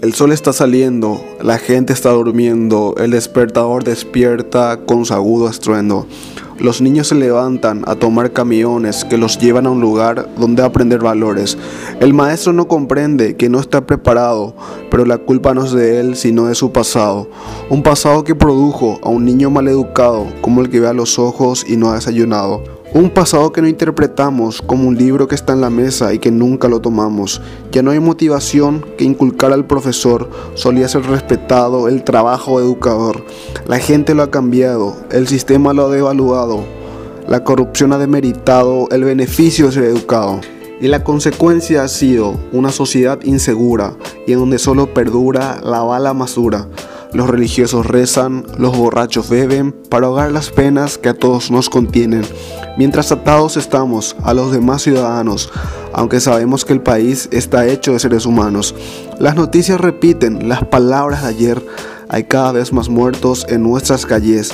El sol está saliendo, la gente está durmiendo, el despertador despierta con su agudo estruendo. Los niños se levantan a tomar camiones que los llevan a un lugar donde aprender valores. El maestro no comprende que no está preparado, pero la culpa no es de él, sino de su pasado. Un pasado que produjo a un niño maleducado, como el que ve a los ojos y no ha desayunado. Un pasado que no interpretamos como un libro que está en la mesa y que nunca lo tomamos. Ya no hay motivación que inculcar al profesor, solía ser respetado el trabajo educador. La gente lo ha cambiado, el sistema lo ha devaluado, la corrupción ha demeritado el beneficio de ser educado. Y la consecuencia ha sido una sociedad insegura y en donde solo perdura la bala masura. Los religiosos rezan, los borrachos beben para ahogar las penas que a todos nos contienen, mientras atados estamos a los demás ciudadanos, aunque sabemos que el país está hecho de seres humanos. Las noticias repiten las palabras de ayer, hay cada vez más muertos en nuestras calles.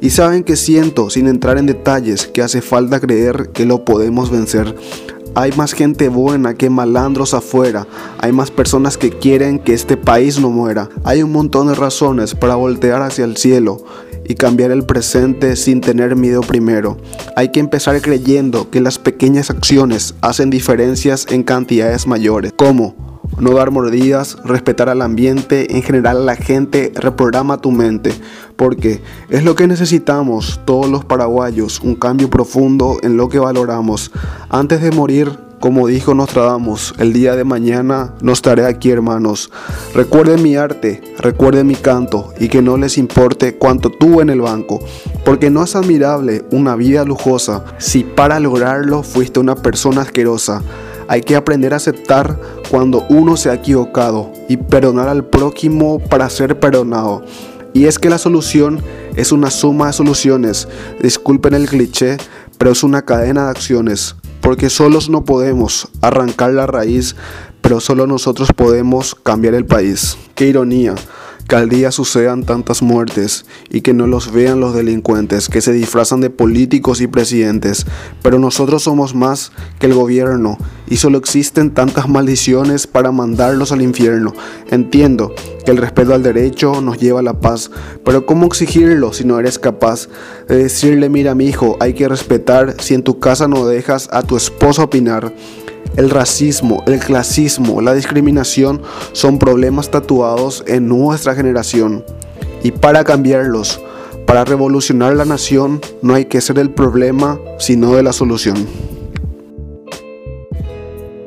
Y saben que siento, sin entrar en detalles, que hace falta creer que lo podemos vencer. Hay más gente buena que malandros afuera. Hay más personas que quieren que este país no muera. Hay un montón de razones para voltear hacia el cielo y cambiar el presente sin tener miedo primero. Hay que empezar creyendo que las pequeñas acciones hacen diferencias en cantidades mayores. ¿Cómo? No dar mordidas, respetar al ambiente, en general a la gente, reprograma tu mente, porque es lo que necesitamos todos los paraguayos, un cambio profundo en lo que valoramos. Antes de morir, como dijo Nostradamus, el día de mañana no estaré aquí hermanos. Recuerden mi arte, recuerden mi canto y que no les importe cuánto tuve en el banco, porque no es admirable una vida lujosa si para lograrlo fuiste una persona asquerosa. Hay que aprender a aceptar cuando uno se ha equivocado y perdonar al prójimo para ser perdonado. Y es que la solución es una suma de soluciones. Disculpen el cliché, pero es una cadena de acciones. Porque solos no podemos arrancar la raíz, pero solo nosotros podemos cambiar el país. Qué ironía que al día sucedan tantas muertes y que no los vean los delincuentes que se disfrazan de políticos y presidentes, pero nosotros somos más que el gobierno y solo existen tantas maldiciones para mandarlos al infierno. Entiendo que el respeto al derecho nos lleva a la paz, pero ¿cómo exigirlo si no eres capaz de decirle, mira mi hijo, hay que respetar si en tu casa no dejas a tu esposa opinar? El racismo, el clasismo, la discriminación son problemas tatuados en nuestra generación. Y para cambiarlos, para revolucionar la nación, no hay que ser el problema, sino de la solución.